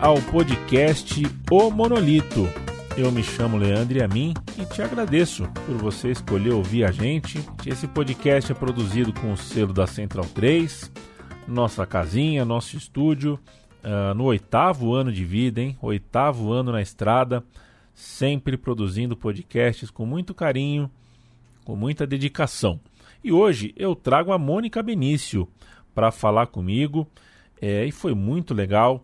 ao podcast O Monolito. Eu me chamo Leandro Amin e te agradeço por você escolher ouvir a gente. Esse podcast é produzido com o selo da Central 3, nossa casinha, nosso estúdio, uh, no oitavo ano de vida, hein? Oitavo ano na estrada, sempre produzindo podcasts com muito carinho, com muita dedicação. E hoje eu trago a Mônica Benício para falar comigo é, e foi muito legal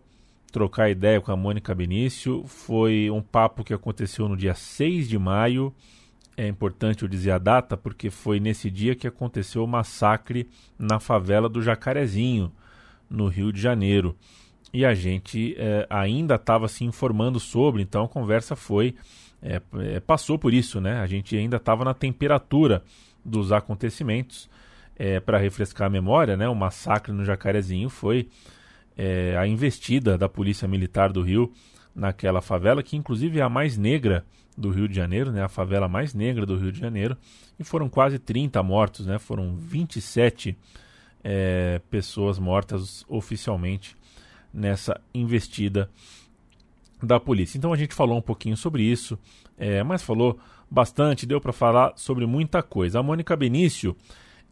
trocar ideia com a Mônica Benício. Foi um papo que aconteceu no dia 6 de maio. É importante eu dizer a data porque foi nesse dia que aconteceu o massacre na favela do Jacarezinho, no Rio de Janeiro. E a gente é, ainda estava se informando sobre, então a conversa foi. É, é passou por isso, né? A gente ainda estava na temperatura dos acontecimentos é, para refrescar a memória, né, o massacre no Jacarezinho foi é, a investida da Polícia Militar do Rio naquela favela, que inclusive é a mais negra do Rio de Janeiro, né, a favela mais negra do Rio de Janeiro, e foram quase 30 mortos, né, foram 27 é, pessoas mortas oficialmente nessa investida da polícia. Então a gente falou um pouquinho sobre isso, é, mas falou bastante, deu para falar sobre muita coisa. A Mônica Benício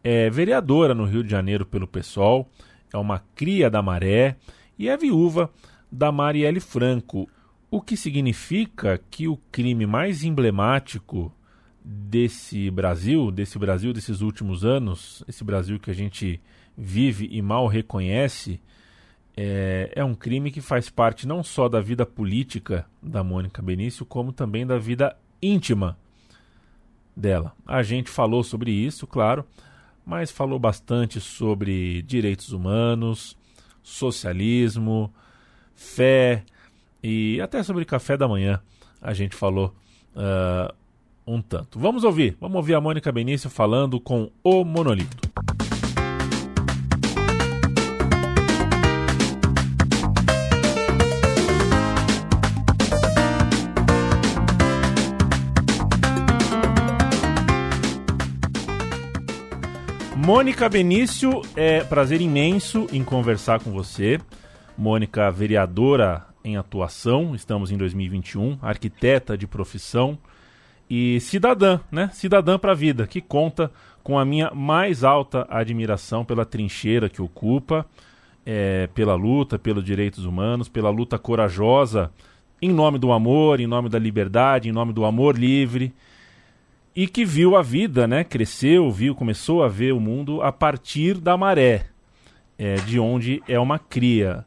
é vereadora no Rio de Janeiro pelo PSOL, é uma cria da Maré e é viúva da Marielle Franco, o que significa que o crime mais emblemático desse Brasil, desse Brasil desses últimos anos, esse Brasil que a gente vive e mal reconhece, é, é, um crime que faz parte não só da vida política da Mônica Benício, como também da vida íntima dela. A gente falou sobre isso, claro, mas falou bastante sobre direitos humanos, socialismo, fé e até sobre café da manhã a gente falou uh, um tanto. Vamos ouvir, vamos ouvir a Mônica Benício falando com o Monolito. Mônica Benício, é prazer imenso em conversar com você. Mônica, vereadora em atuação, estamos em 2021, arquiteta de profissão e cidadã, né? Cidadã para a vida, que conta com a minha mais alta admiração pela trincheira que ocupa, é, pela luta pelos direitos humanos, pela luta corajosa em nome do amor, em nome da liberdade, em nome do amor livre e que viu a vida, né? Cresceu, viu, começou a ver o mundo a partir da maré, é, de onde é uma cria.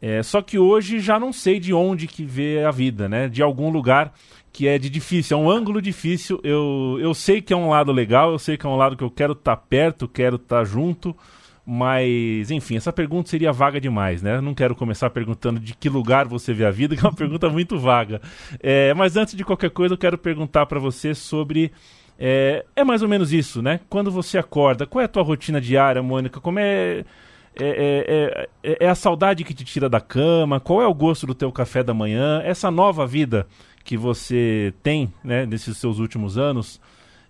É, só que hoje já não sei de onde que vê a vida, né? De algum lugar que é de difícil, é um ângulo difícil. Eu, eu sei que é um lado legal, eu sei que é um lado que eu quero estar tá perto, quero estar tá junto, mas, enfim, essa pergunta seria vaga demais, né? Não quero começar perguntando de que lugar você vê a vida, que é uma pergunta muito vaga. É, mas antes de qualquer coisa, eu quero perguntar para você sobre. É, é, mais ou menos isso, né? Quando você acorda, qual é a tua rotina diária, Mônica? Como é, é, é, é, é a saudade que te tira da cama? Qual é o gosto do teu café da manhã? Essa nova vida que você tem, né, nesses seus últimos anos,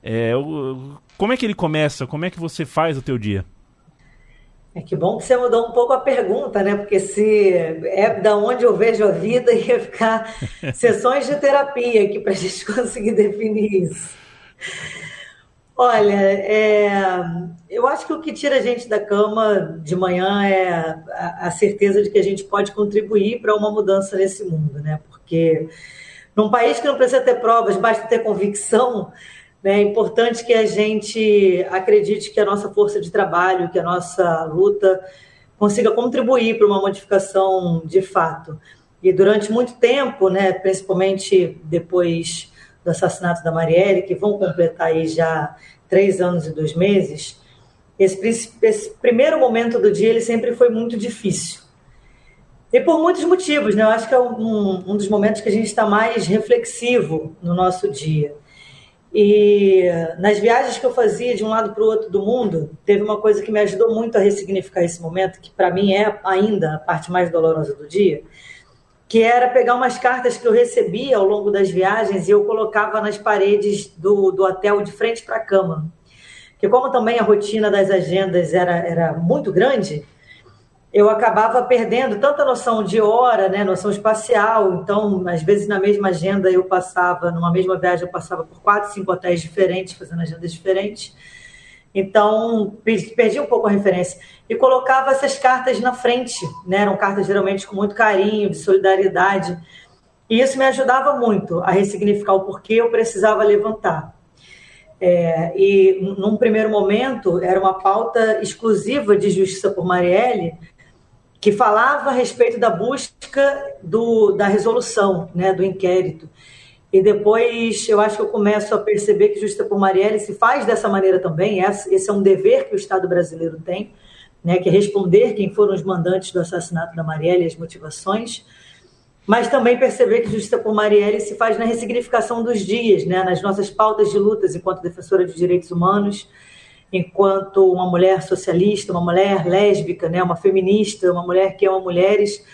é, o, como é que ele começa? Como é que você faz o teu dia? É que bom que você mudou um pouco a pergunta, né? Porque se é da onde eu vejo a vida, ia ficar sessões de terapia aqui para a gente conseguir definir isso. Olha, é, eu acho que o que tira a gente da cama de manhã é a, a certeza de que a gente pode contribuir para uma mudança nesse mundo, né? Porque num país que não precisa ter provas, basta ter convicção? É importante que a gente acredite que a nossa força de trabalho, que a nossa luta consiga contribuir para uma modificação de fato. E durante muito tempo, né, principalmente depois do assassinato da Marielle, que vão completar aí já três anos e dois meses, esse, esse primeiro momento do dia ele sempre foi muito difícil. E por muitos motivos, né? Eu acho que é um, um dos momentos que a gente está mais reflexivo no nosso dia. E nas viagens que eu fazia de um lado para o outro do mundo, teve uma coisa que me ajudou muito a ressignificar esse momento, que para mim é ainda a parte mais dolorosa do dia, que era pegar umas cartas que eu recebia ao longo das viagens e eu colocava nas paredes do, do hotel de frente para a cama. Porque como também a rotina das agendas era, era muito grande, eu acabava perdendo tanta noção de hora, né, noção espacial. Então, às vezes na mesma agenda eu passava, numa mesma viagem eu passava por quatro, cinco hotéis diferentes, fazendo agendas diferentes. Então, perdi um pouco a referência e colocava essas cartas na frente, né? Eram cartas geralmente com muito carinho, de solidariedade. E isso me ajudava muito a ressignificar o porquê eu precisava levantar. É, e num primeiro momento era uma pauta exclusiva de justiça por Marielle, que falava a respeito da busca do, da resolução, né, do inquérito. E depois eu acho que eu começo a perceber que Justiça por Marielle se faz dessa maneira também. Esse é um dever que o Estado brasileiro tem, né, que é responder quem foram os mandantes do assassinato da Marielle e as motivações. Mas também perceber que Justiça por Marielle se faz na ressignificação dos dias, né, nas nossas pautas de lutas enquanto defensora de direitos humanos, enquanto uma mulher socialista, uma mulher lésbica, né, uma feminista, uma mulher que ama mulheres,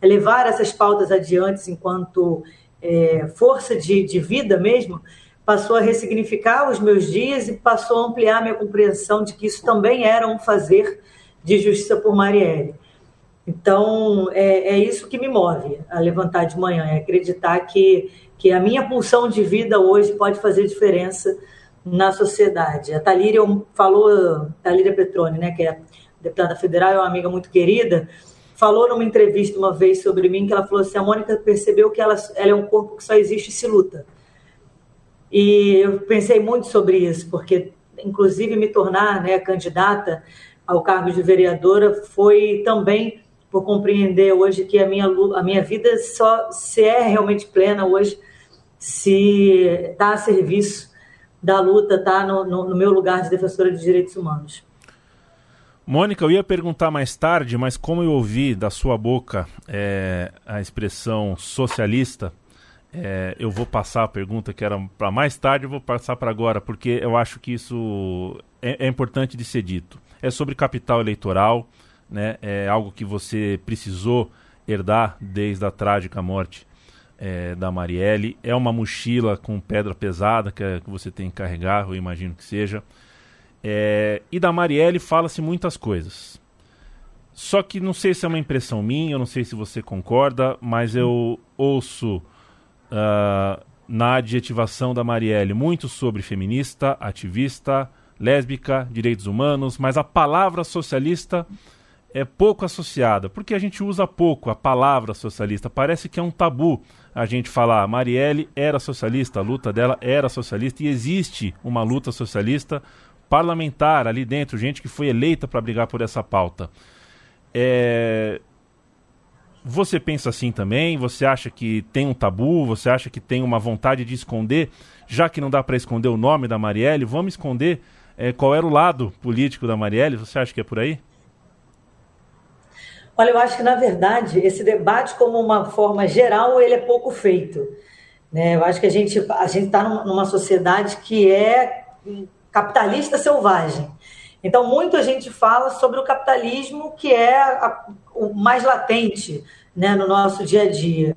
é levar essas pautas adiante enquanto é, força de, de vida mesmo, passou a ressignificar os meus dias e passou a ampliar minha compreensão de que isso também era um fazer de justiça por Marielle. Então, é, é, isso que me move a levantar de manhã, é acreditar que, que a minha pulsão de vida hoje pode fazer diferença na sociedade. A Talíria falou, Talíria Petroni, né, que é deputada federal, é uma amiga muito querida, falou numa entrevista uma vez sobre mim que ela falou assim: a Mônica percebeu que ela, ela é um corpo que só existe se luta. E eu pensei muito sobre isso, porque, inclusive, me tornar né, candidata ao cargo de vereadora foi também por compreender hoje que a minha, a minha vida só se é realmente plena hoje se está a serviço da luta, está no, no, no meu lugar de defensora de direitos humanos. Mônica, eu ia perguntar mais tarde, mas como eu ouvi da sua boca é, a expressão socialista, é, eu vou passar a pergunta que era para mais tarde, eu vou passar para agora, porque eu acho que isso é, é, importante de ser dito. É sobre capital eleitoral, né? é algo que você precisou herdar desde a trágica morte é, da Marielle. É uma mochila com pedra pesada que, que você tem que carregar, eu imagino que seja. É, e da Marielle fala-se muitas coisas. Só que não sei se é uma impressão minha, eu não sei se você concorda, mas eu ouço uh, na adjetivação da Marielle muito sobre feminista, ativista, lésbica, direitos humanos, mas a palavra socialista é pouco associada, porque a gente usa pouco a palavra socialista. Parece que é um tabu a gente falar Marielle era socialista, a luta dela era socialista e existe uma luta socialista parlamentar ali dentro, gente que foi eleita para brigar por essa pauta. É... Você pensa assim também? Você acha que tem um tabu? Você acha que tem uma vontade de esconder? Já que não dá para esconder o nome da Marielle, vamos esconder é, qual era o lado político da Marielle? Você acha que é por aí? Olha, eu acho que, na verdade, esse debate, como uma forma geral, ele é pouco feito. Né? Eu acho que a gente a está numa sociedade que é capitalista selvagem. Então, muito a gente fala sobre o capitalismo que é a, o mais latente né, no nosso dia a dia.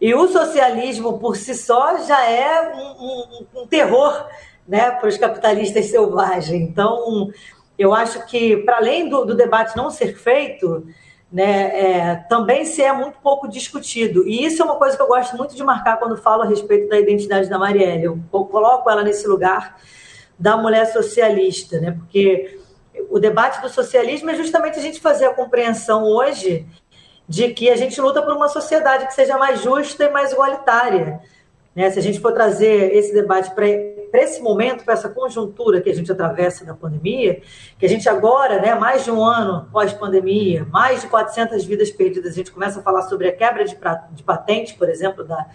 E o socialismo por si só já é um, um, um terror né, para os capitalistas selvagens. Então, eu acho que, para além do, do, debate não ser feito, né, é, também se é muito pouco discutido. E isso é uma coisa que eu gosto muito de marcar quando falo a respeito da identidade da Marielle. Eu coloco ela nesse lugar da mulher socialista, né? Porque o debate do socialismo é justamente a gente fazer a compreensão hoje de que a gente luta por uma sociedade que seja mais justa e mais igualitária. Né? Se a gente for trazer esse debate para esse momento, para essa conjuntura que a gente atravessa da pandemia, que a gente agora, né, mais de um ano pós-pandemia, mais de 400 vidas perdidas, a gente começa a falar sobre a quebra de, de patente, por exemplo, da,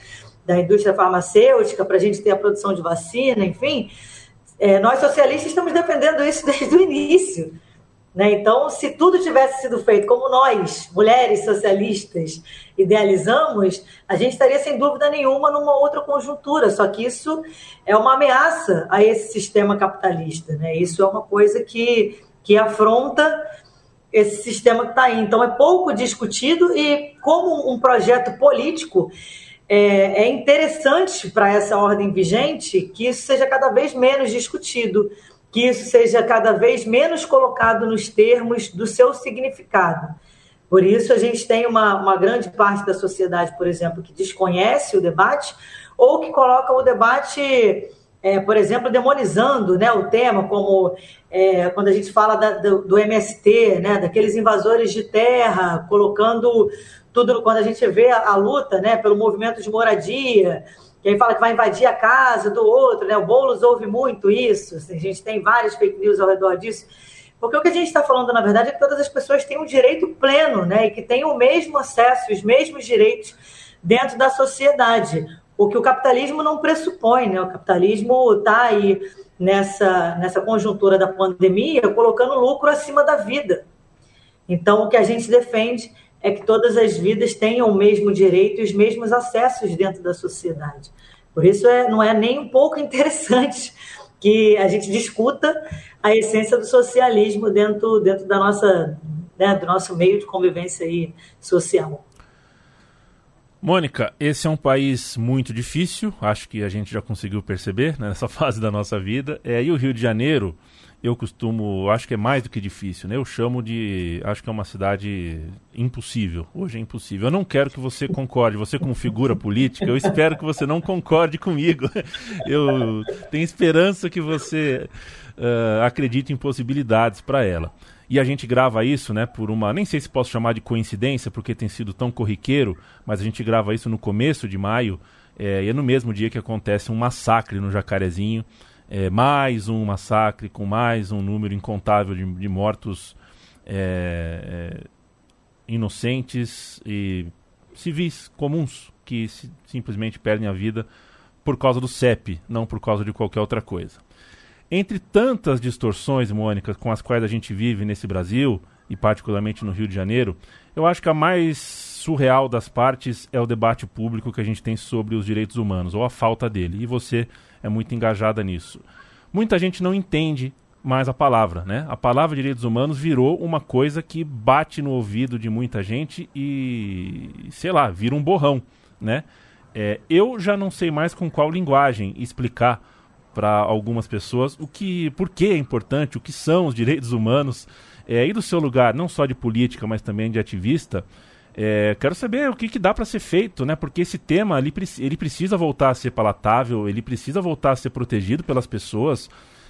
da indústria farmacêutica, para a gente ter a produção de vacina, enfim, é, nós socialistas estamos defendendo isso desde o início. Né? Então, se tudo tivesse sido feito como nós, mulheres socialistas, idealizamos, a gente estaria sem dúvida nenhuma numa outra conjuntura. Só que isso é uma ameaça a esse sistema capitalista. Né? Isso é uma coisa que, que afronta esse sistema que está aí. Então, é pouco discutido e, como um projeto político, é, é interessante para essa ordem vigente que isso seja cada vez menos discutido, que isso seja cada vez menos colocado nos termos do seu significado. Por isso, a gente tem uma, uma grande parte da sociedade, por exemplo, que desconhece o debate ou que coloca o debate, é, por exemplo, demonizando né, o tema, como é, quando a gente fala da, do, do, MST, né, daqueles invasores de terra, colocando tudo, quando a gente vê a, a luta né, pelo movimento de moradia, que aí fala que vai invadir a casa do outro, né? O Boulos ouve muito isso, a gente tem várias fake news ao redor disso. Porque o que a gente está falando, na verdade, é que todas as pessoas têm um direito pleno, né? E que têm o mesmo acesso, os mesmos direitos dentro da sociedade. O que o capitalismo não pressupõe, né? O capitalismo está aí nessa, nessa conjuntura da pandemia colocando lucro acima da vida. Então, o que a gente defende é que todas as vidas tenham o mesmo direito e os mesmos acessos dentro da sociedade. Por isso, é, não é nem um pouco interessante que a gente discuta a essência do socialismo dentro, dentro da nossa, né, do nosso meio de convivência aí social. Mônica, esse é um país muito difícil, acho que a gente já conseguiu perceber né, nessa fase da nossa vida. É, e o Rio de Janeiro eu costumo, acho que é mais do que difícil, né? Eu chamo de, acho que é uma cidade impossível. Hoje é impossível. Eu não quero que você concorde, você como figura política, eu espero que você não concorde comigo. Eu tenho esperança que você uh, acredite em possibilidades para ela. E a gente grava isso, né, por uma, nem sei se posso chamar de coincidência, porque tem sido tão corriqueiro, mas a gente grava isso no começo de maio, é, e é no mesmo dia que acontece um massacre no Jacarezinho é, mais um massacre com mais um número incontável de, de mortos é, é, inocentes e civis comuns que se, simplesmente perdem a vida por causa do CEP, não por causa de qualquer outra coisa. Entre tantas distorções, Mônica, com as quais a gente vive nesse Brasil, e particularmente no Rio de Janeiro, eu acho que a mais surreal das partes é o debate público que a gente tem sobre os direitos humanos, ou a falta dele. E você é muito engajada nisso. Muita gente não entende mais a palavra, né? A palavra direitos humanos virou uma coisa que bate no ouvido de muita gente e, sei lá, vira um borrão, né? É, eu já não sei mais com qual linguagem explicar para algumas pessoas o que, por que é importante, o que são os direitos humanos, é, e do seu lugar, não só de política, mas também de ativista, é, quero saber o que, que dá para ser feito, né? Porque esse tema ele, ele precisa voltar a ser palatável, ele precisa voltar a ser protegido pelas pessoas.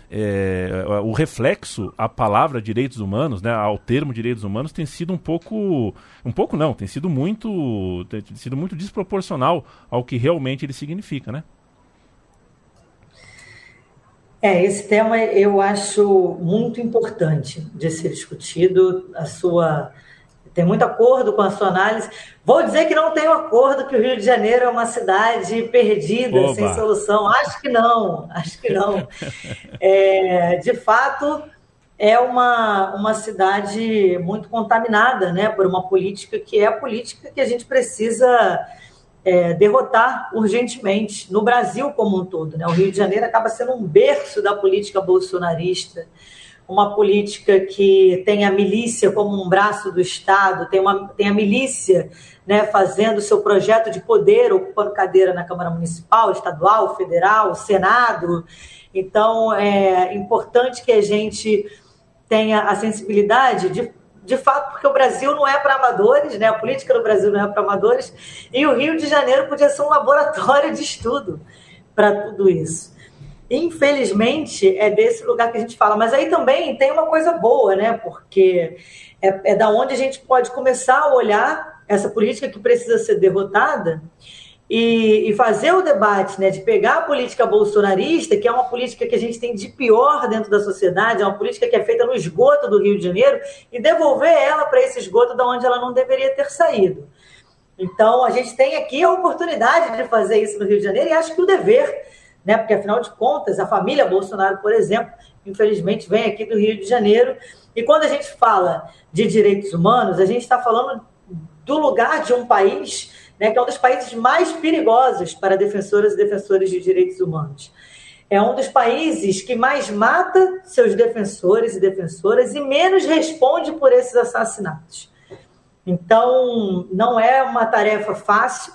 É, o reflexo à palavra direitos humanos, né, ao termo direitos humanos, tem sido um pouco, um pouco não, tem sido muito, tem sido muito desproporcional ao que realmente ele significa, né? É, esse tema eu acho muito importante de ser discutido. A sua tem muito acordo com a sua análise. Vou dizer que não tenho acordo que o Rio de Janeiro é uma cidade perdida, Oba. sem solução. Acho que não, acho que não. É, de fato, é uma, uma cidade muito contaminada né, por uma política que é a política que a gente precisa é, derrotar urgentemente no Brasil como um todo. Né? O Rio de Janeiro acaba sendo um berço da política bolsonarista uma política que tem a milícia como um braço do Estado, tem, uma, tem a milícia né, fazendo seu projeto de poder, ocupando cadeira na Câmara Municipal, Estadual, Federal, Senado. Então, é importante que a gente tenha a sensibilidade de, de fato, porque o Brasil não é para amadores, né? a política do Brasil não é para amadores, e o Rio de Janeiro podia ser um laboratório de estudo para tudo isso. Infelizmente, é desse lugar que a gente fala. Mas aí também tem uma coisa boa, né? Porque é, é da onde a gente pode começar a olhar essa política que precisa ser derrotada e, e, fazer o debate, né, de pegar a política bolsonarista, que é uma política que a gente tem de pior dentro da sociedade, é uma política que é feita no esgoto do Rio de Janeiro, e devolver ela para esse esgoto da onde ela não deveria ter saído. Então, a gente tem aqui a oportunidade de fazer isso no Rio de Janeiro e acho que o dever né? Porque afinal de contas, a família Bolsonaro, por exemplo, infelizmente vem aqui do Rio de Janeiro. E quando a gente fala de direitos humanos, a gente está falando do lugar de um país, né, que é um dos países mais perigosos para defensoras e defensores de direitos humanos. É um dos países que mais mata seus defensores e defensoras e menos responde por esses assassinatos. Então, não é uma tarefa fácil,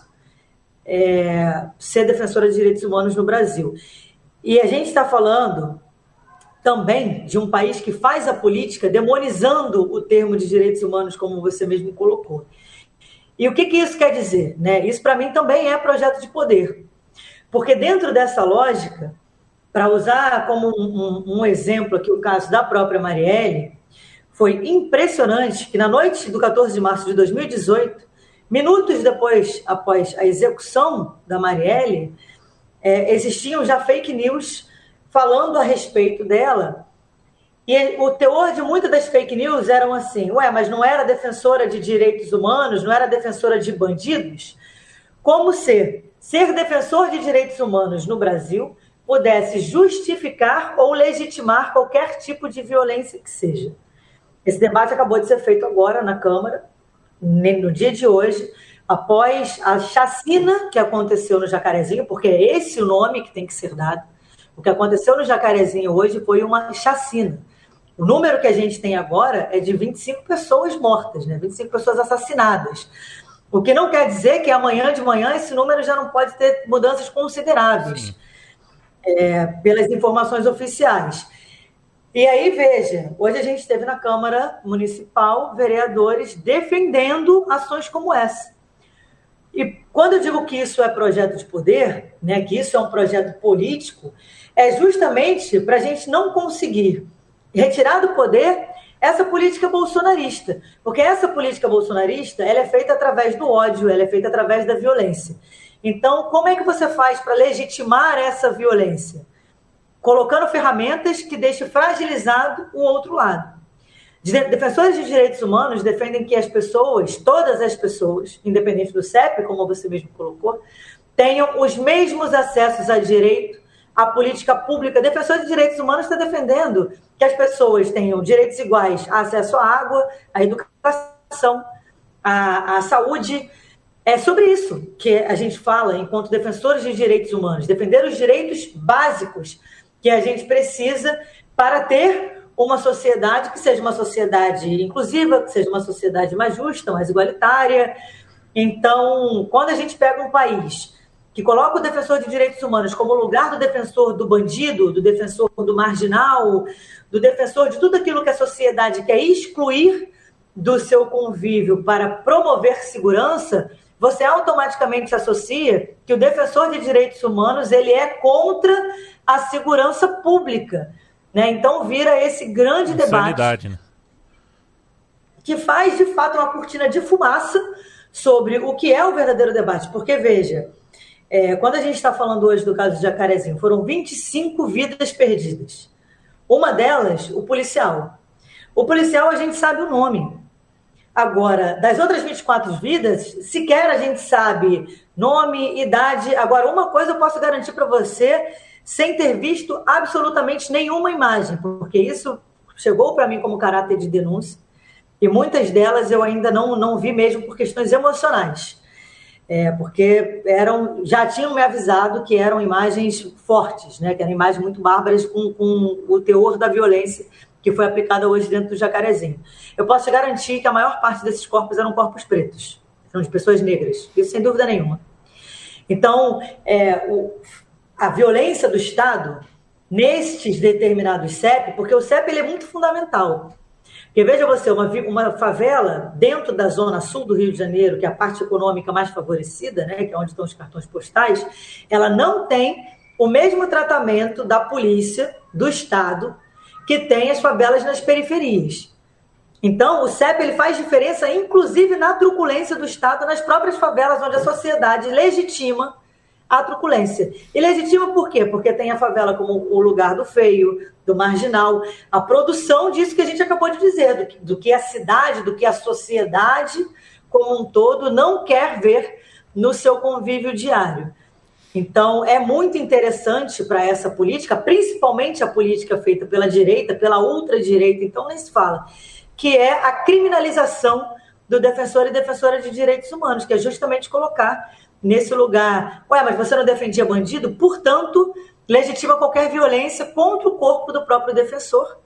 é, ser defensora de direitos humanos no Brasil. E a gente está falando também de um país que faz a política demonizando o termo de direitos humanos, como você mesmo colocou. E o que, que isso quer dizer? Né? Isso, para mim, também é projeto de poder. Porque dentro dessa lógica, para usar como um, um, um, exemplo aqui o caso da própria Marielle, foi impressionante que na noite do 14 de março de 2018, minutos depois, após a execução da Marielle, é, existiam já fake news falando a respeito dela. E o teor de muitas das fake news eram assim: ué, mas não era defensora de direitos humanos, não era defensora de bandidos? Como se ser defensor de direitos humanos no Brasil pudesse justificar ou legitimar qualquer tipo de violência que seja. Esse debate acabou de ser feito agora na Câmara, no dia de hoje, após a chacina que aconteceu no Jacarezinho, porque é esse o nome que tem que ser dado o que aconteceu no Jacarezinho hoje foi uma chacina. O número que a gente tem agora é de 25 pessoas mortas, né? 25 pessoas assassinadas. O que não quer dizer que amanhã de manhã esse número já não pode ter mudanças consideráveis, é, pelas informações oficiais. E aí, veja, hoje a gente teve na Câmara Municipal vereadores defendendo ações como essa. E quando eu digo que isso é projeto de poder, né, que isso é um projeto político, é justamente para a gente não conseguir retirar do poder essa política bolsonarista. Porque essa política bolsonarista ela é feita através do ódio, ela é feita através da violência. Então, como é que você faz para legitimar essa violência? Colocando ferramentas que deixem fragilizado o outro lado. Defensores de direitos humanos defendem que as pessoas, todas as pessoas, independente do CEP, como você mesmo colocou, tenham os mesmos acessos a direito à política pública. Defensores de direitos humanos está defendendo que as pessoas tenham direitos iguais a acesso à água, à educação, à, à saúde. É sobre isso que a gente fala enquanto defensores de direitos humanos, defender os direitos básicos que a gente precisa para ter uma sociedade que seja uma sociedade inclusiva, que seja uma sociedade mais justa, mais igualitária. Então, quando a gente pega um país que coloca o defensor de direitos humanos como lugar do defensor do bandido, do defensor do marginal, do defensor de tudo aquilo que a sociedade quer excluir do seu convívio para promover segurança, você automaticamente associa que o defensor de direitos humanos ele é contra a segurança pública. Né? Então vira esse grande debate né? que faz de fato uma cortina de fumaça sobre o que é o verdadeiro debate. Porque, veja, é, quando a gente está falando hoje do caso de Jacarezinho, foram 25 vidas perdidas. Uma delas, o policial. O policial a gente sabe o nome. Agora, das outras 24 vidas, sequer a gente sabe nome, idade. Agora, uma coisa eu posso garantir para você sem ter visto absolutamente nenhuma imagem, porque isso chegou para mim como caráter de denúncia, e muitas delas eu ainda não, não vi mesmo por questões emocionais. É, porque eram, já tinham me avisado que eram imagens fortes, né, que eram imagens muito bárbaras com, com o teor da violência que foi aplicada hoje dentro do Jacarezinho. Eu posso te garantir que a maior parte desses corpos eram corpos pretos, são de pessoas negras, isso sem dúvida nenhuma. Então, é, o, a violência do Estado nestes determinados CEP, porque o CEP ele é muito fundamental. Porque veja você, uma, uma favela dentro da zona sul do Rio de Janeiro, que é a parte econômica mais favorecida, né, que é onde estão os cartões postais, ela não tem o mesmo tratamento da polícia do Estado que tem as favelas nas periferias. Então, o CEP ele faz diferença, inclusive, na truculência do Estado, nas próprias favelas, onde a sociedade legitima a truculência. E legitima por quê? Porque tem a favela como o lugar do feio, do marginal, a produção disso que a gente acabou de dizer, do do que a cidade, do que a sociedade como um todo não quer ver no seu convívio diário. Então, é muito interessante para essa política, principalmente a política feita pela direita, pela ultradireita, então nem se fala, que é a criminalização do defensor e defensora de direitos humanos, que é justamente colocar nesse lugar. Ué, mas você não defendia bandido? Portanto, legitima qualquer violência contra o corpo do próprio defensor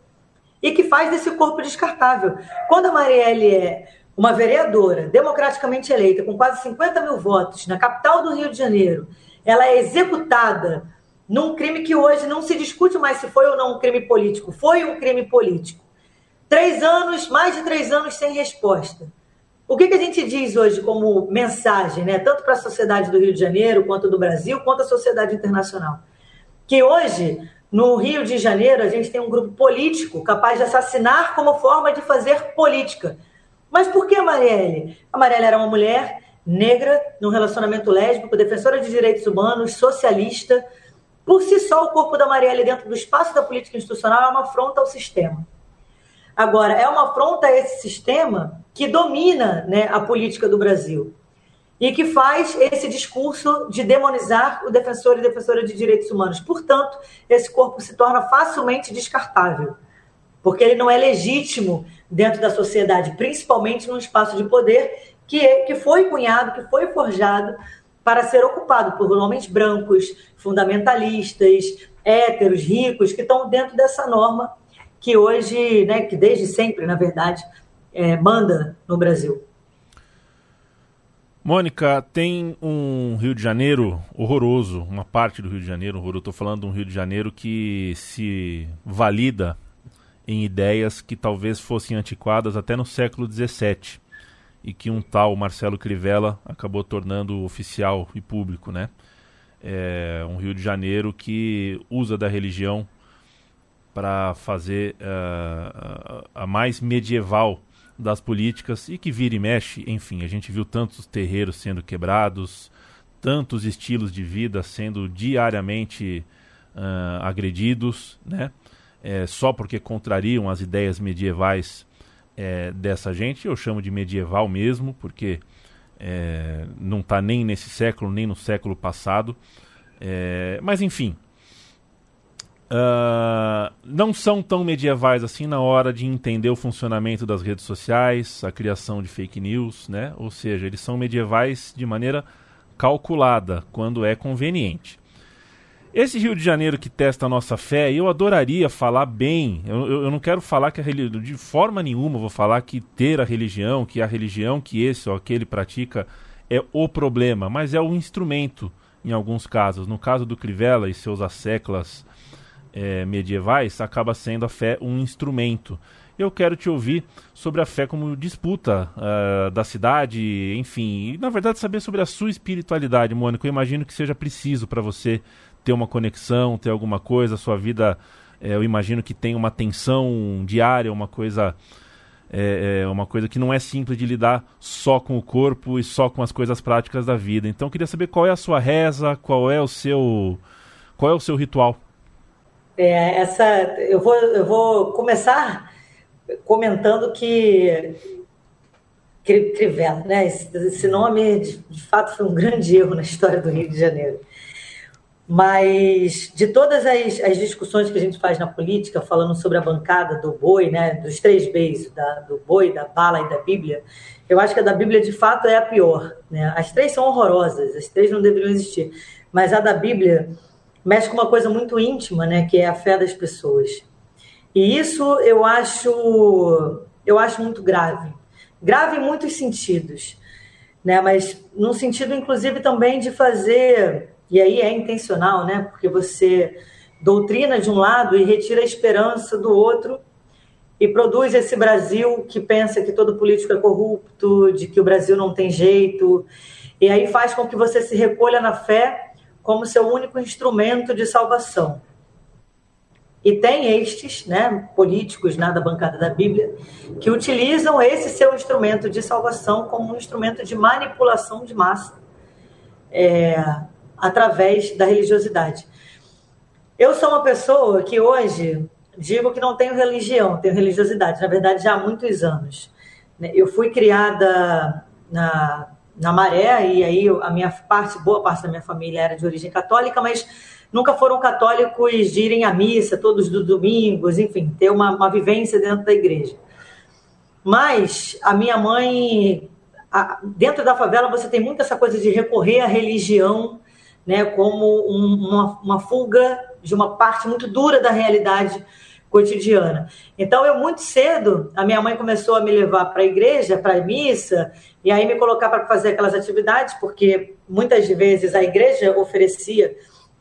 e que faz desse corpo descartável. Quando a Marielle é uma vereadora democraticamente eleita, com quase 50 mil votos, na capital do Rio de Janeiro, ela é executada num crime que hoje não se discute mais se foi ou não um crime político. Foi um crime político. Três anos, mais de três anos sem resposta. O que, que a gente diz hoje como mensagem, né? tanto para a sociedade do Rio de Janeiro, quanto do Brasil, quanto a sociedade internacional? Que hoje, no Rio de Janeiro, a gente tem um grupo político capaz de assassinar como forma de fazer política. Mas por que a Marielle? A Marielle era uma mulher negra, num relacionamento lésbico, defensora de direitos humanos, socialista. Por si só, o corpo da Marielle dentro do espaço da política institucional é uma afronta ao sistema. Agora, é uma afronta a esse sistema que domina né, a política do Brasil e que faz esse discurso de demonizar o defensor e defensora de direitos humanos. Portanto, esse corpo se torna facilmente descartável, porque ele não é legítimo dentro da sociedade, principalmente num espaço de poder que, é, que foi cunhado, que foi forjado para ser ocupado por homens brancos, fundamentalistas, héteros, ricos, que estão dentro dessa norma que hoje, né, que desde sempre, na verdade, é, manda no Brasil. Mônica, tem um Rio de Janeiro horroroso, uma parte do Rio de Janeiro horroroso. Estou falando de um Rio de Janeiro que se valida em ideias que talvez fossem antiquadas até no século XVII e que um tal Marcelo Crivella acabou tornando oficial e público, né? É um Rio de Janeiro que usa da religião para fazer uh, a mais medieval das políticas e que vira e mexe, enfim, a gente viu tantos terreiros sendo quebrados, tantos estilos de vida sendo diariamente uh, agredidos, né? É, só porque contrariam as ideias medievais é, dessa gente, eu chamo de medieval mesmo, porque é, não está nem nesse século, nem no século passado. É, mas enfim, Uh, não são tão medievais assim na hora de entender o funcionamento das redes sociais, a criação de fake news, né? Ou seja, eles são medievais de maneira calculada, quando é conveniente. Esse Rio de Janeiro que testa a nossa fé, eu adoraria falar bem. Eu, eu, eu não quero falar que a religião, de forma nenhuma, vou falar que ter a religião, que a religião que esse ou aquele pratica é o problema, mas é o instrumento em alguns casos. No caso do Crivella e seus asseclas é, medievais, acaba sendo a fé um instrumento. Eu quero te ouvir sobre a fé como disputa uh, da cidade, enfim, e na verdade saber sobre a sua espiritualidade, Mônica. Eu imagino que seja preciso para você ter uma conexão, ter alguma coisa, a sua vida, é, eu imagino que tem uma tensão diária, uma coisa é, é, uma coisa que não é simples de lidar só com o corpo e só com as coisas práticas da vida. Então, eu queria saber qual é a sua reza, qual é o seu qual é o seu ritual. É, essa, eu, vou, eu vou começar comentando que Crivella, né? Esse, esse nome de, de, fato foi um grande erro na história do Rio de Janeiro. Mas de todas as, as discussões que a gente faz na política, falando sobre a bancada do boi, né? Dos três Bs, da, do boi, da bala e da Bíblia, eu acho que a da Bíblia de fato é a pior. Né? As três são horrorosas, as três não deveriam existir. Mas a da Bíblia mexe com uma coisa muito íntima, né, que é a fé das pessoas. E isso eu acho eu acho muito grave. Grave em muitos sentidos, né, mas num sentido inclusive também de fazer, e aí é intencional, né, porque você doutrina de um lado e retira a esperança do outro e produz esse Brasil que pensa que todo político é corrupto, de que o Brasil não tem jeito, e aí faz com que você se recolha na fé como seu único instrumento de salvação. E tem estes, né, políticos da bancada da Bíblia, que utilizam esse seu instrumento de salvação como um instrumento de manipulação de massa. É, através da religiosidade. Eu sou uma pessoa que hoje digo que não tenho religião, tenho religiosidade, na verdade já há muitos anos. Eu fui criada na na Maré, e aí a minha parte, boa parte da minha família era de origem católica, mas nunca foram católicos de irem à missa todos os domingos, enfim, ter uma, uma vivência dentro da igreja. Mas a minha mãe, a, dentro da favela, você tem muito essa coisa de recorrer à religião né, como um, uma, uma fuga de uma parte muito dura da realidade cotidiana. Então, eu muito cedo, a minha mãe começou a me levar para a igreja, para a missa, e aí me colocar para fazer aquelas atividades, porque muitas vezes a igreja oferecia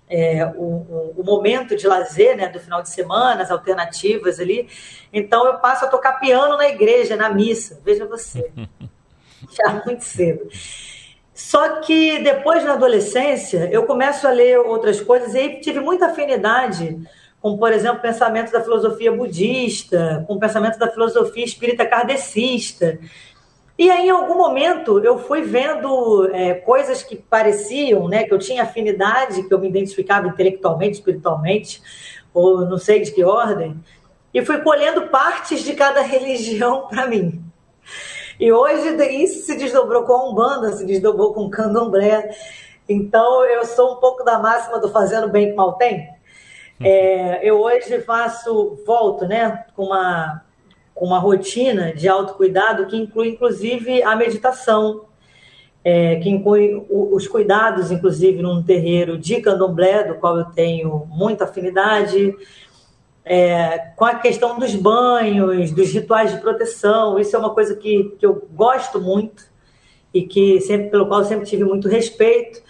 é, o, o, momento de lazer né, do final de semana, as alternativas ali. Então eu passo a tocar piano na igreja, na missa. Veja você. Já muito cedo. Só que depois, na adolescência, eu começo a ler outras coisas e aí tive muita afinidade com, por exemplo, pensamento da filosofia budista, com pensamento da filosofia espírita kardecista. E aí, em algum momento, eu fui vendo é, coisas que pareciam, né, que eu tinha afinidade, que eu me identificava intelectualmente, espiritualmente, ou não sei de que ordem, e fui colhendo partes de cada religião para mim. E hoje isso se desdobrou com a Umbanda, se desdobrou com o Candomblé. Então, eu sou um pouco da máxima do fazendo bem que mal tem. É, eu hoje faço, volto, né, com uma com uma rotina de autocuidado que inclui, inclusive, a meditação, é, que inclui os cuidados, inclusive, num terreiro de candomblé, do qual eu tenho muita afinidade, é, com a questão dos banhos, dos rituais de proteção, isso é uma coisa que, que eu gosto muito e que sempre pelo qual sempre tive muito respeito.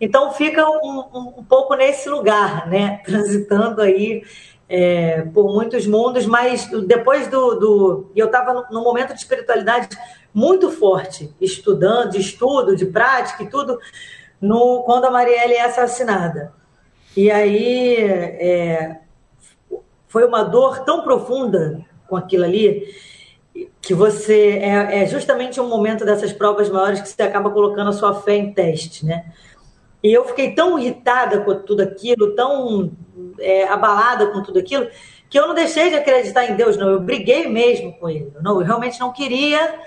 Então fica um, um, um pouco nesse lugar, né? Transitando aí é, por muitos mundos, mas depois do. do eu estava num momento de espiritualidade muito forte, estudando, de estudo, de prática e tudo, no, quando a Marielle é assassinada. E aí é, foi uma dor tão profunda com aquilo ali que você é, é, justamente um momento dessas provas maiores que você acaba colocando a sua fé em teste, né? E eu fiquei tão irritada com tudo aquilo, tão é, abalada com tudo aquilo, que eu não deixei de acreditar em Deus, não. Eu briguei mesmo com ele. Não, eu realmente não queria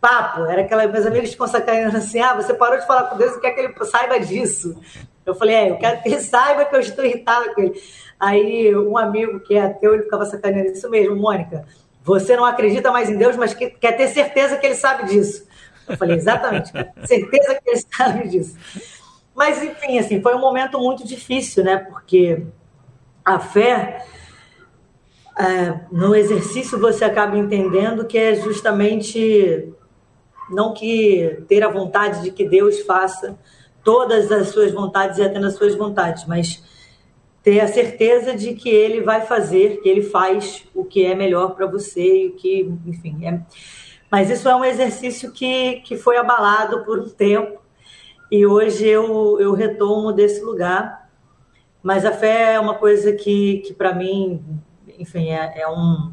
papo. Era aquela meus amigos ficam sacaneando assim: ah, você parou de falar com Deus e quer que ele saiba disso. Eu falei: é, eu quero que ele saiba que eu estou irritada com ele. Aí um amigo que é ateu, ele ficava sacaneando isso mesmo, Mônica. Você não acredita mais em Deus, mas quer ter certeza que ele sabe disso. Eu falei, exatamente, certeza que ele sabe disso. Mas, enfim, assim, foi um momento muito difícil, né? Porque a fé, é, no exercício, você acaba entendendo que é justamente não que ter a vontade de que Deus faça todas as suas vontades e até as suas vontades, mas ter a certeza de que ele vai fazer, que ele faz o que é melhor para você e o que, enfim, é... mas isso é um exercício que, que foi abalado por um tempo e hoje eu, eu retomo desse lugar. Mas a fé é uma coisa que, que para mim, enfim, é, é um,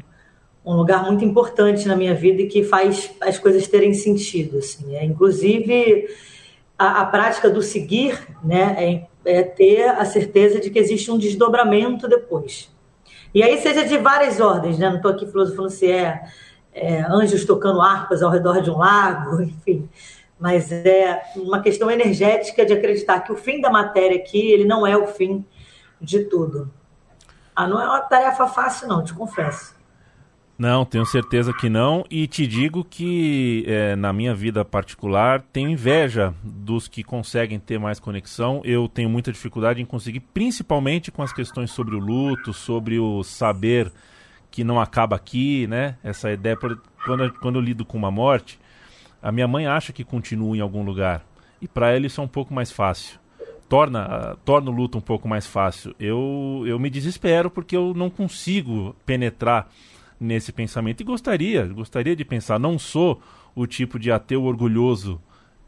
um lugar muito importante na minha vida e que faz as coisas terem sentido. Assim. É, inclusive, a, a prática do seguir né, é, é ter a certeza de que existe um desdobramento depois. E aí, seja de várias ordens, né? não estou aqui filosofando se é, é anjos tocando harpas ao redor de um lago, enfim mas é uma questão energética de acreditar que o fim da matéria aqui ele não é o fim de tudo. Ah, não é uma tarefa fácil, não, te confesso. Não, tenho certeza que não. E te digo que é, na minha vida particular tenho inveja dos que conseguem ter mais conexão. Eu tenho muita dificuldade em conseguir, principalmente com as questões sobre o luto, sobre o saber que não acaba aqui, né? Essa ideia, quando, quando eu lido com uma morte, a minha mãe acha que continua em algum lugar. E para ela isso é um pouco mais fácil. Torna, uh, torna o luto um pouco mais fácil. Eu, eu me desespero porque eu não consigo penetrar nesse pensamento. E gostaria, gostaria de pensar. Não sou o tipo de ateu orgulhoso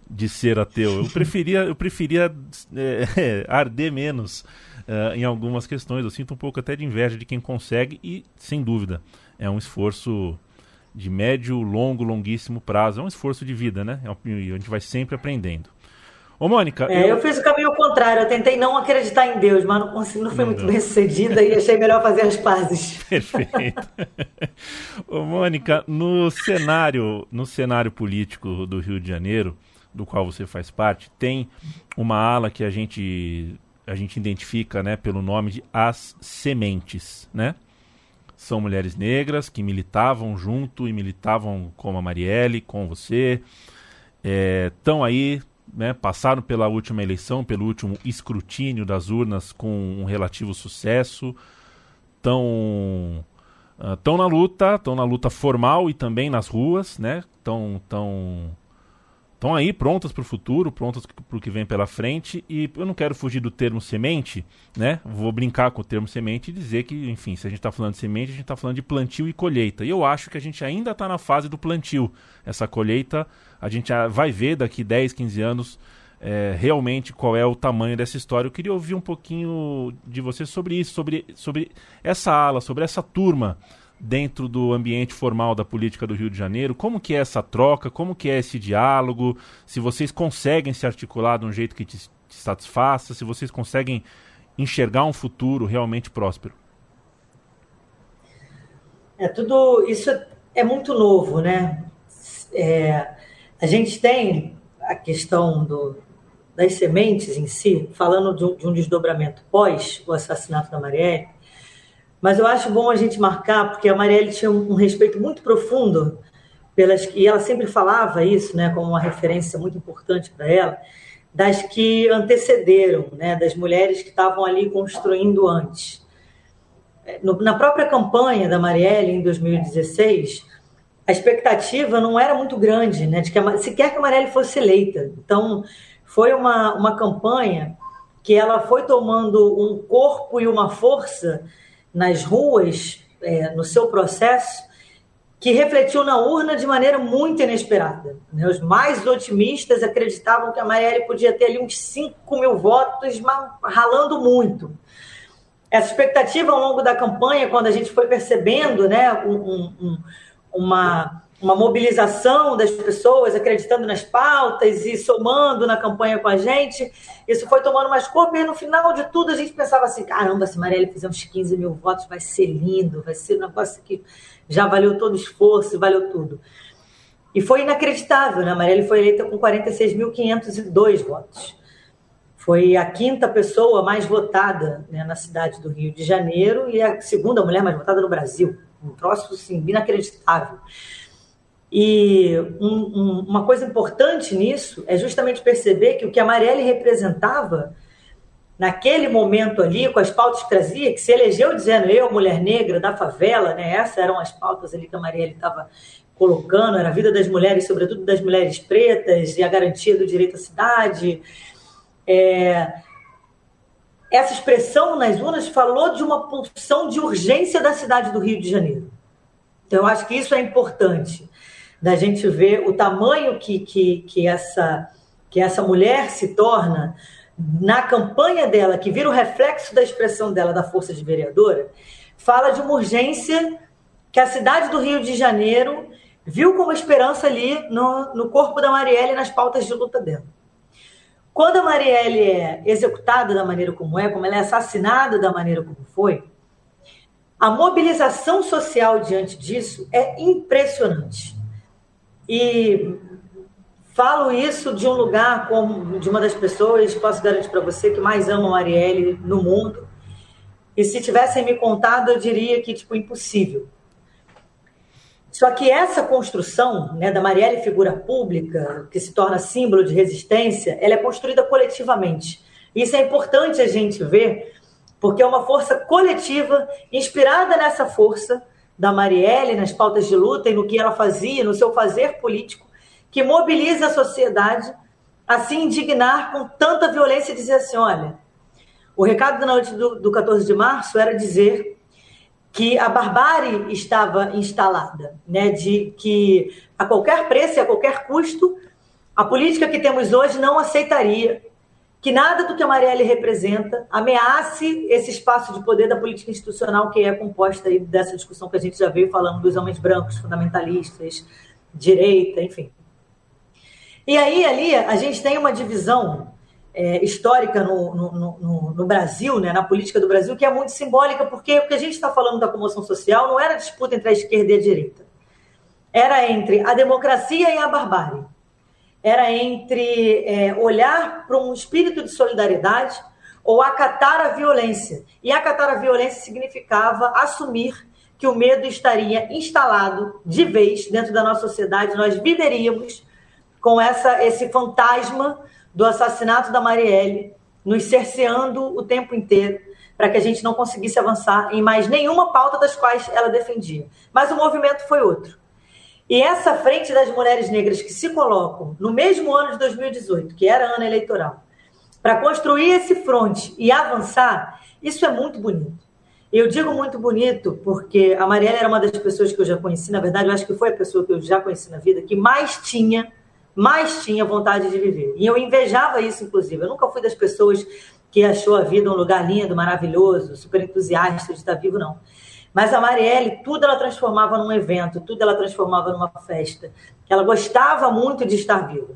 de ser ateu. Eu preferia, eu preferia é, arder menos uh, em algumas questões. Eu sinto um pouco até de inveja de quem consegue e, sem dúvida, é um esforço de médio, longo, longuíssimo prazo. É um esforço de vida, né? É a gente vai sempre aprendendo. Ô, Mônica. É, eu... eu... fiz o caminho contrário. Eu tentei não acreditar em Deus, mas não, consegui, não fui muito bem sucedida e achei melhor fazer as pazes. Perfeito. Ô, Mônica, no cenário, no cenário político do Rio de Janeiro, do qual você faz parte, tem uma ala que a gente, a gente identifica né, pelo nome de As Sementes, né? são mulheres negras que militavam junto e militavam como a Marielle, com você. Estão é, aí, né, passaram pela última eleição, pelo último escrutínio das urnas com um relativo sucesso. Estão uh, na luta, estão na luta formal e também nas ruas, né? Estão tão, estão aí prontas para o futuro, prontas para o que vem pela frente. E eu não quero fugir do termo semente, né? Vou brincar com o termo semente e dizer que, enfim, se a gente está falando de semente, a gente está falando de plantio e colheita. E eu acho que a gente ainda está na fase do plantio. Essa colheita a gente vai ver daqui 10, 15 anos é, realmente qual é o tamanho dessa história. Eu queria ouvir um pouquinho de você sobre isso, sobre, sobre essa ala, sobre essa turma dentro do ambiente formal da política do Rio de Janeiro? Como que é essa troca? Como que é esse diálogo? Se vocês conseguem se articular de um jeito que te, te satisfaça? Se vocês conseguem enxergar um futuro realmente próspero? É tudo isso é muito novo, né? É, a gente tem a questão do, das sementes em si, falando de um, de um desdobramento pós o assassinato da Marielle, mas eu acho bom a gente marcar, porque a Marielle tinha um, respeito muito profundo pelas que ela sempre falava isso, né, como uma referência muito importante para ela, das que antecederam, né, das mulheres que estavam ali construindo antes. No, na própria campanha da Marielle em 2016, a expectativa não era muito grande, né, de que a, sequer que a Marielle fosse eleita. Então, foi uma, uma campanha que ela foi tomando um corpo e uma força nas ruas, é, no seu processo, que refletiu na urna de maneira muito inesperada. Né? Os mais otimistas acreditavam que a Marielle podia ter ali uns 5 mil votos, ralando muito. Essa expectativa ao longo da campanha, quando a gente foi percebendo né, um, um, uma uma mobilização das pessoas acreditando nas pautas e somando na campanha com a gente. Isso foi tomando mais corpo e no final de tudo a gente pensava assim: caramba, se Marielle fizer uns 15 mil votos, vai ser lindo, vai ser um negócio que já valeu todo o esforço, valeu tudo. E foi inacreditável, né? A Marielle foi eleita com 46.502 votos. Foi a quinta pessoa mais votada né, na cidade do Rio de Janeiro e a segunda mulher mais votada no Brasil. Um troço assim, inacreditável. E um, um, uma coisa importante nisso é justamente perceber que o que a Marielle representava naquele momento ali, com as pautas que trazia, que se elegeu dizendo eu, mulher negra da favela, né? Essas eram as pautas ali que a Marielle estava colocando, era a vida das mulheres, sobretudo das mulheres pretas, e a garantia do direito à cidade. É... Essa expressão nas urnas falou de uma pulsão de urgência da cidade do Rio de Janeiro. Então, eu acho que isso é importante da gente ver o tamanho que, que, que, essa, que essa mulher se torna na campanha dela, que vira o reflexo da expressão dela da força de vereadora, fala de uma urgência que a cidade do Rio de Janeiro viu como esperança ali no, no corpo da Marielle nas pautas de luta dela. Quando a Marielle é executada da maneira como é, como ela é assassinada da maneira como foi, a mobilização social diante disso é impressionante. E falo isso de um lugar como de uma das pessoas, posso garantir para você, que mais amam a Arielle no mundo. E se tivessem me contado, eu diria que, tipo, impossível. Só que essa construção né, da Marielle figura pública, que se torna símbolo de resistência, ela é construída coletivamente. Isso é importante a gente ver, porque é uma força coletiva, inspirada nessa força, da Marielle nas pautas de luta e no que ela fazia, no seu fazer político, que mobiliza a sociedade a se indignar com tanta violência e dizer assim: olha, o recado da noite do, do 14 de março era dizer que a barbárie estava instalada, né, de que a qualquer preço e a qualquer custo a política que temos hoje não aceitaria que nada do que a Marielle representa ameace esse espaço de poder da política institucional que é composta aí dessa discussão que a gente já veio falando dos homens brancos, fundamentalistas, direita, enfim. E aí, ali, a gente tem uma divisão é, histórica no, no, no, no, Brasil, né, na política do Brasil, que é muito simbólica, porque o que a gente está falando da comoção social não era disputa entre a esquerda e a direita. Era entre a democracia e a barbárie era entre é, olhar para um espírito de solidariedade ou acatar a violência. E acatar a violência significava assumir que o medo estaria instalado de vez dentro da nossa sociedade, nós viveríamos com essa, esse fantasma do assassinato da Marielle nos cerceando o tempo inteiro para que a gente não conseguisse avançar em mais nenhuma pauta das quais ela defendia. Mas o movimento foi outro. E essa frente das mulheres negras que se colocam no mesmo ano de 2018, que era ano eleitoral, para construir esse fronte e avançar, isso é muito bonito. Eu digo muito bonito porque a Marielle era uma das pessoas que eu já conheci, na verdade, eu acho que foi a pessoa que eu já conheci na vida que mais tinha, mais tinha vontade de viver. E eu invejava isso, inclusive. Eu nunca fui das pessoas que achou a vida um lugar lindo, maravilhoso, super entusiasta de estar vivo, não. Mas a Marielle, tudo ela transformava num evento, tudo ela transformava numa festa. Ela gostava muito de estar viva.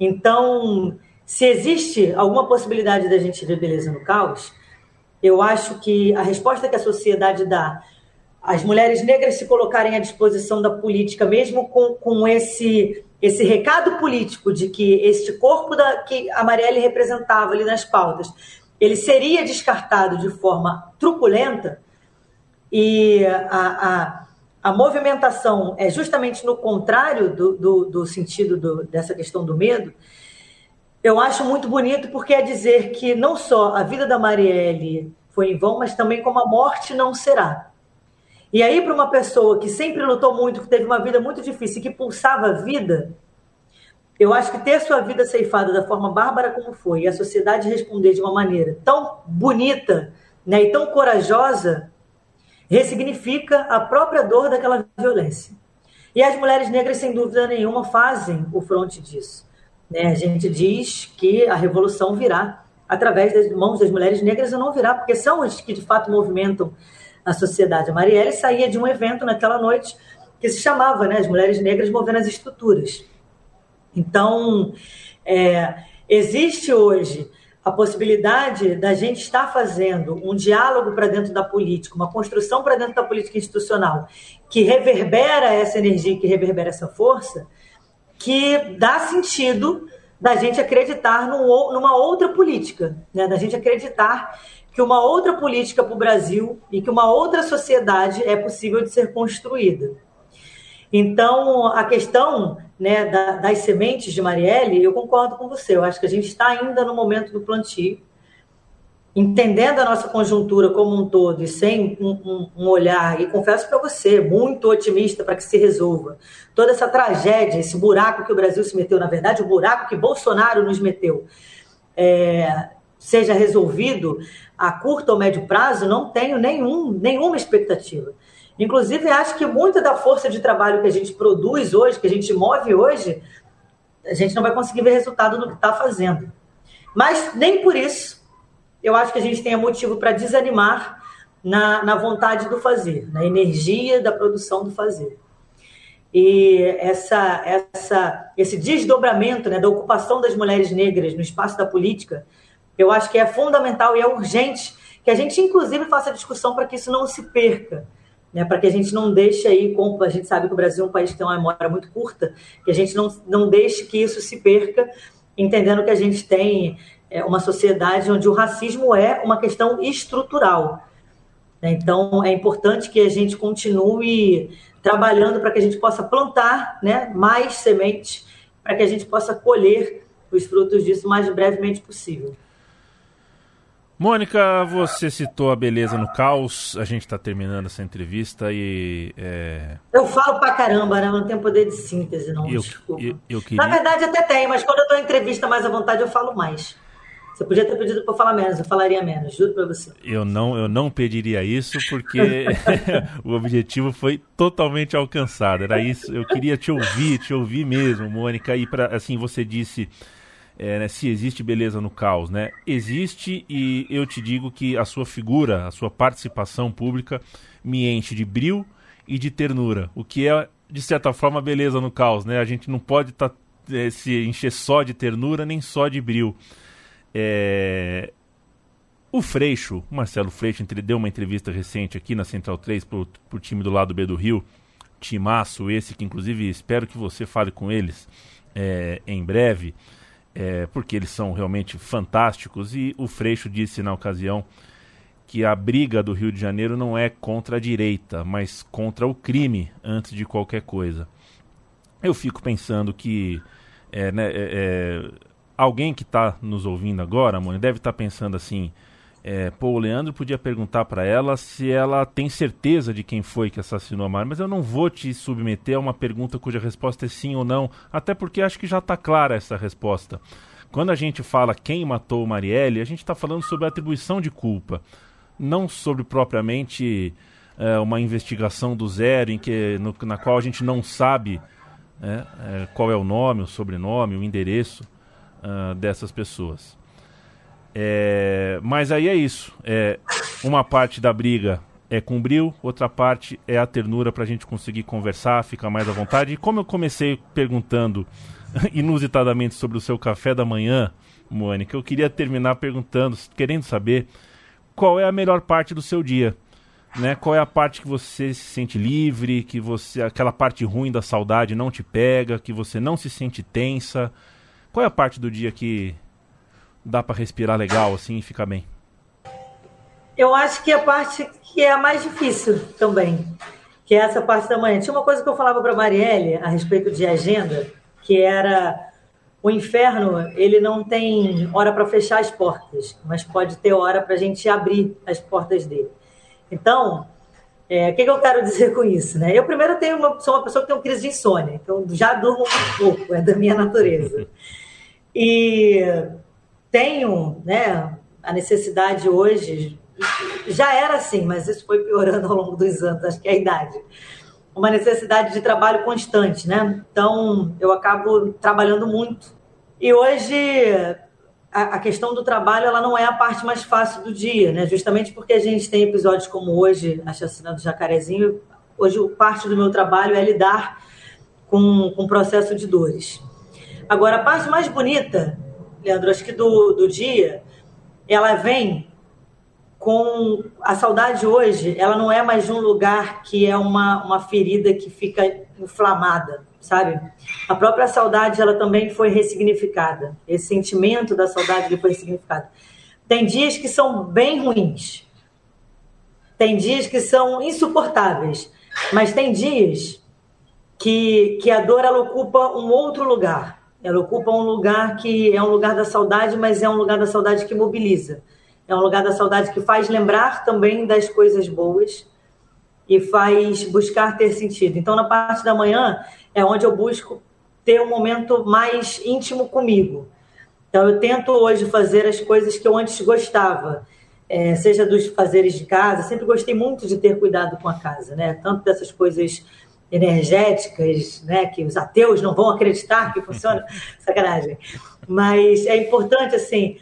Então, se existe alguma possibilidade da gente ver beleza no caos, eu acho que a resposta que a sociedade dá as mulheres negras se colocarem à disposição da política, mesmo com, com esse, esse recado político de que este corpo da, que a Marielle representava ali nas pautas, ele seria descartado de forma truculenta, e a, a, a movimentação é justamente no contrário do, do, do sentido do, dessa questão do medo, eu acho muito bonito porque é dizer que não só a vida da Marielle foi em vão, mas também como a morte não será. E aí, para uma pessoa que sempre lutou muito, que teve uma vida muito difícil, que pulsava vida, eu acho que ter sua vida ceifada da forma bárbara como foi, e a sociedade responder de uma maneira tão bonita né, e tão corajosa, ressignifica a própria dor daquela violência. E as mulheres negras, sem dúvida nenhuma, fazem o fronte disso. Né? A gente diz que a revolução virá através das mãos das mulheres negras ou não virá, porque são as que de fato movimentam a sociedade. A Marielle saía de um evento naquela noite que se chamava né, As Mulheres Negras Movendo as Estruturas. Então, é, existe hoje a possibilidade da gente estar fazendo um diálogo para dentro da política, uma construção para dentro da política institucional, que reverbera essa energia, que reverbera essa força, que dá sentido da gente acreditar num, numa outra política, né? da gente acreditar que uma outra política para o Brasil e que uma outra sociedade é possível de ser construída. Então, a questão né, da, das sementes de Marielle, eu concordo com você. Eu acho que a gente está ainda no momento do plantio, entendendo a nossa conjuntura como um todo e sem um, um, um olhar, e confesso para você, muito otimista para que se resolva toda essa tragédia, esse buraco que o Brasil se meteu, na verdade, o buraco que Bolsonaro nos meteu, é, seja resolvido a curto ou médio prazo, não tenho nenhum, nenhuma expectativa. Inclusive, acho que muita da força de trabalho que a gente produz hoje, que a gente move hoje, a gente não vai conseguir ver resultado do que está fazendo. Mas nem por isso eu acho que a gente tenha motivo para desanimar na, na vontade do fazer, na energia da produção do fazer. E essa, essa, esse desdobramento né, da ocupação das mulheres negras no espaço da política, eu acho que é fundamental e é urgente que a gente, inclusive, faça discussão para que isso não se perca. Né, para que a gente não deixe aí, como a gente sabe que o Brasil é um país que tem uma memória muito curta, que a gente não, não deixe que isso se perca, entendendo que a gente tem é uma sociedade onde o racismo é uma questão estrutural. Né? Então, é importante que a gente continue trabalhando para que a gente possa plantar né, mais sementes, para que a gente possa colher os frutos disso o mais brevemente possível. Mônica, você citou a beleza no caos. A gente está terminando essa entrevista e. É... Eu falo pra caramba, né? Não tenho poder de síntese, não. Eu, desculpa. Eu, eu queria... Na verdade, até tem, mas quando eu estou em entrevista mais à vontade, eu falo mais. Você podia ter pedido para falar menos, eu falaria menos, juro para você. Eu não, eu não pediria isso porque o objetivo foi totalmente alcançado. Era isso, eu queria te ouvir, te ouvir mesmo, Mônica. E para assim, você disse é, né, se existe beleza no caos, né? Existe e eu te digo que a sua figura, a sua participação pública me enche de brilho e de ternura, o que é de certa forma beleza no caos, né? A gente não pode tá, é, se encher só de ternura nem só de brilho. É... O Freixo, o Marcelo Freixo, deu uma entrevista recente aqui na Central 3 para o time do lado B do Rio. Timaço esse, que inclusive espero que você fale com eles é, em breve, é, porque eles são realmente fantásticos. E o Freixo disse na ocasião que a briga do Rio de Janeiro não é contra a direita, mas contra o crime antes de qualquer coisa. Eu fico pensando que é, né, é, é alguém que está nos ouvindo agora, Mônica, deve estar tá pensando assim: É, pô, o Leandro podia perguntar para ela se ela tem certeza de quem foi que assassinou a Mari, mas eu não vou te submeter a uma pergunta cuja resposta é sim ou não, até porque acho que já está clara essa resposta. Quando a gente fala quem matou Marielle, a gente está falando sobre a atribuição de culpa, não sobre propriamente é, uma investigação do zero em que, no, na qual a gente não sabe é, é, qual é o nome, o sobrenome, o endereço uh, dessas pessoas. É, mas aí é isso. É, uma parte da briga é com bril, outra parte é a ternura para a gente conseguir conversar, ficar mais à vontade. E como eu comecei perguntando inusitadamente sobre o seu café da manhã, Mônica, eu queria terminar perguntando, querendo saber qual é a melhor parte do seu dia. Né? Qual é a parte que você se sente livre, que você aquela parte ruim da saudade não te pega, que você não se sente tensa? Qual é a parte do dia que dá para respirar legal assim e ficar bem? Eu acho que a parte que é a mais difícil também, que é essa parte da manhã. Tinha uma coisa que eu falava para Marielle a respeito de agenda, que era o inferno, ele não tem hora para fechar as portas, mas pode ter hora para a gente abrir as portas dele. Então, é, o que, que, eu quero dizer com isso? Né? Eu primeiro tenho uma, sou uma pessoa que tem uma crise de insônia, então já durmo um pouco, é da minha natureza. E tenho né, a necessidade hoje, já era assim, mas isso foi piorando ao longo dos anos, acho que é a idade. Uma necessidade de trabalho constante, né? Então, eu acabo trabalhando muito. E hoje, a, questão do trabalho, ela não é a parte mais fácil do dia, né? Justamente porque a gente tem episódios como hoje, a chacina do Jacarezinho, hoje parte do meu trabalho é lidar com o processo de dores. Agora, a parte mais bonita Leandro, acho que do, do dia, ela vem com a saudade hoje, ela não é mais de um lugar que é uma, uma ferida que fica inflamada, sabe? A própria saudade, ela também foi ressignificada. Esse sentimento da saudade ele foi ressignificado. Tem dias que são bem ruins. Tem dias que são insuportáveis. Mas tem dias que, que a dor ela ocupa um outro lugar. Ela ocupa um lugar que é um lugar da saudade, mas é um lugar da saudade que mobiliza. É um lugar da saudade que faz lembrar também das coisas boas e faz buscar ter sentido. Então, na parte da manhã é onde eu busco ter um momento mais íntimo comigo. Então, eu tento hoje fazer as coisas que eu antes gostava, é, seja dos fazeres de casa. Sempre gostei muito de ter cuidado com a casa, né? Tanto dessas coisas energéticas, né, que os ateus não vão acreditar que funciona, sacanagem. Mas é importante, assim,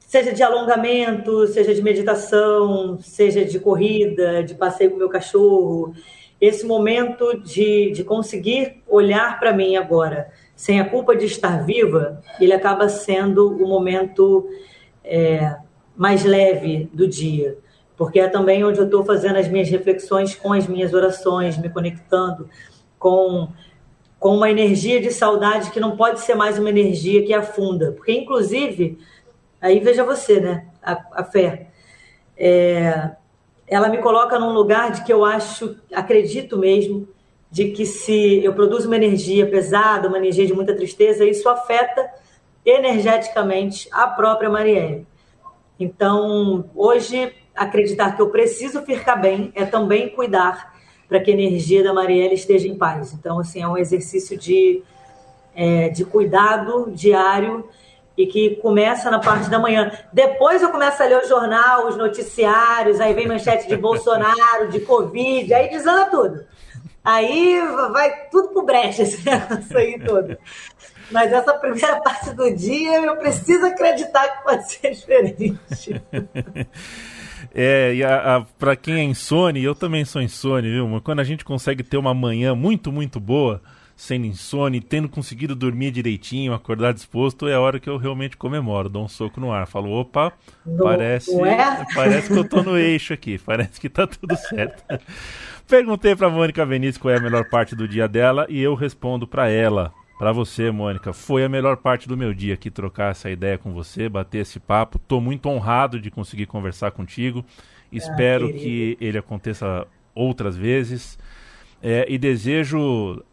seja de alongamento, seja de meditação, seja de corrida, de passeio com meu cachorro, esse momento de, de conseguir olhar para mim agora, sem a culpa de estar viva, ele acaba sendo o momento é, mais leve do dia porque é também onde eu estou fazendo as minhas reflexões com as minhas orações, me conectando com, com uma energia de saudade que não pode ser mais uma energia que afunda, porque inclusive, aí veja você, né, a, a fé, é, ela me coloca num lugar de que eu acho, acredito mesmo, de que se eu produzo uma energia pesada, uma energia de muita tristeza, isso afeta energeticamente a própria Marielle. Então, hoje acreditar que eu preciso ficar bem é também cuidar para que a energia da Marielle esteja em paz. Então, assim, é um exercício de, é, de cuidado diário e que começa na parte da manhã. Depois eu começo a ler o jornal, os noticiários, aí vem manchete de Bolsonaro, de Covid, aí desanda tudo. Aí vai tudo pro brecha esse negócio aí todo. Mas essa primeira parte do dia eu preciso acreditar que pode ser diferente. É, e a, a, pra quem é insone, eu também sou insone, viu? Mas quando a gente consegue ter uma manhã muito, muito boa, sendo insone, tendo conseguido dormir direitinho, acordar disposto, é a hora que eu realmente comemoro, dou um soco no ar. Falo, opa, parece, é? parece que eu tô no eixo aqui, parece que tá tudo certo. Perguntei pra Mônica Vinícius qual é a melhor parte do dia dela e eu respondo para ela. Para você, Mônica, foi a melhor parte do meu dia aqui trocar essa ideia com você, bater esse papo. Tô muito honrado de conseguir conversar contigo. Espero ah, que ele aconteça outras vezes. É, e desejo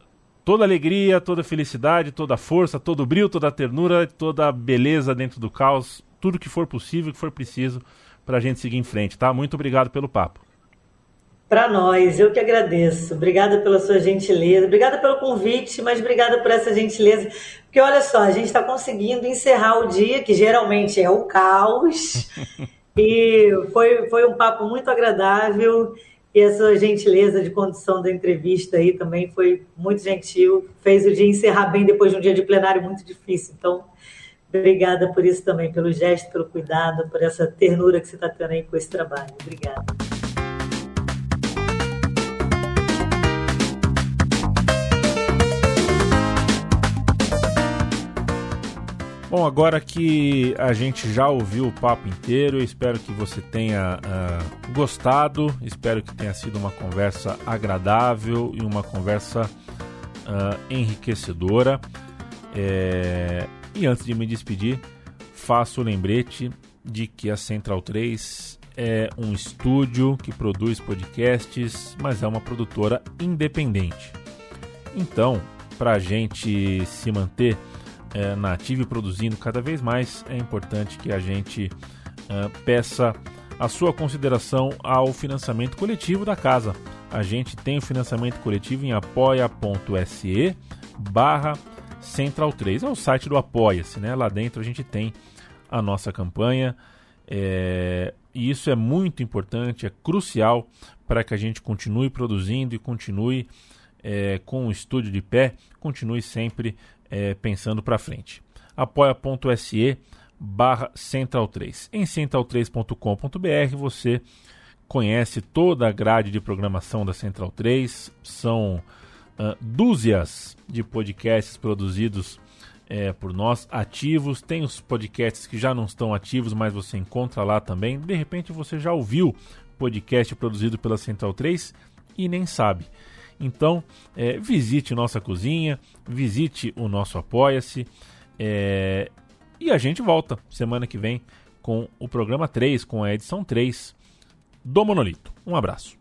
toda alegria, toda felicidade, toda força, todo brilho, toda ternura, toda beleza dentro do caos tudo que for possível, que for preciso para a gente seguir em frente, tá? Muito obrigado pelo papo. Para nós, eu que agradeço. Obrigada pela sua gentileza, obrigada pelo convite, mas obrigada por essa gentileza. Porque olha só, a gente está conseguindo encerrar o dia, que geralmente é o caos. e foi, foi um papo muito agradável. E a sua gentileza de condução da entrevista aí também foi muito gentil. Fez o dia encerrar bem depois de um dia de plenário muito difícil. Então, obrigada por isso também, pelo gesto, pelo cuidado, por essa ternura que você está tendo aí com esse trabalho. Obrigada. Bom, agora que a gente já ouviu o papo inteiro, espero que você tenha uh, gostado, espero que tenha sido uma conversa agradável e uma conversa uh, enriquecedora. É... E antes de me despedir, faço o lembrete de que a Central 3 é um estúdio que produz podcasts, mas é uma produtora independente. Então, para a gente se manter é, e produzindo cada vez mais, é importante que a gente é, peça a sua consideração ao financiamento coletivo da casa. A gente tem o financiamento coletivo em apoia.se barra Central 3. É o site do Apoia-se, né? Lá dentro a gente tem a nossa campanha. É... E isso é muito importante, é crucial para que a gente continue produzindo e continue é, com o estúdio de pé, continue sempre é, pensando para frente. apoia.se barra Central3. Em central3.com.br você conhece toda a grade de programação da Central 3. São uh, dúzias de podcasts produzidos é, por nós, ativos. Tem os podcasts que já não estão ativos, mas você encontra lá também. De repente você já ouviu podcast produzido pela Central 3 e nem sabe. Então, é, visite nossa cozinha, visite o nosso Apoia-se. É, e a gente volta semana que vem com o programa 3, com a edição 3 do Monolito. Um abraço.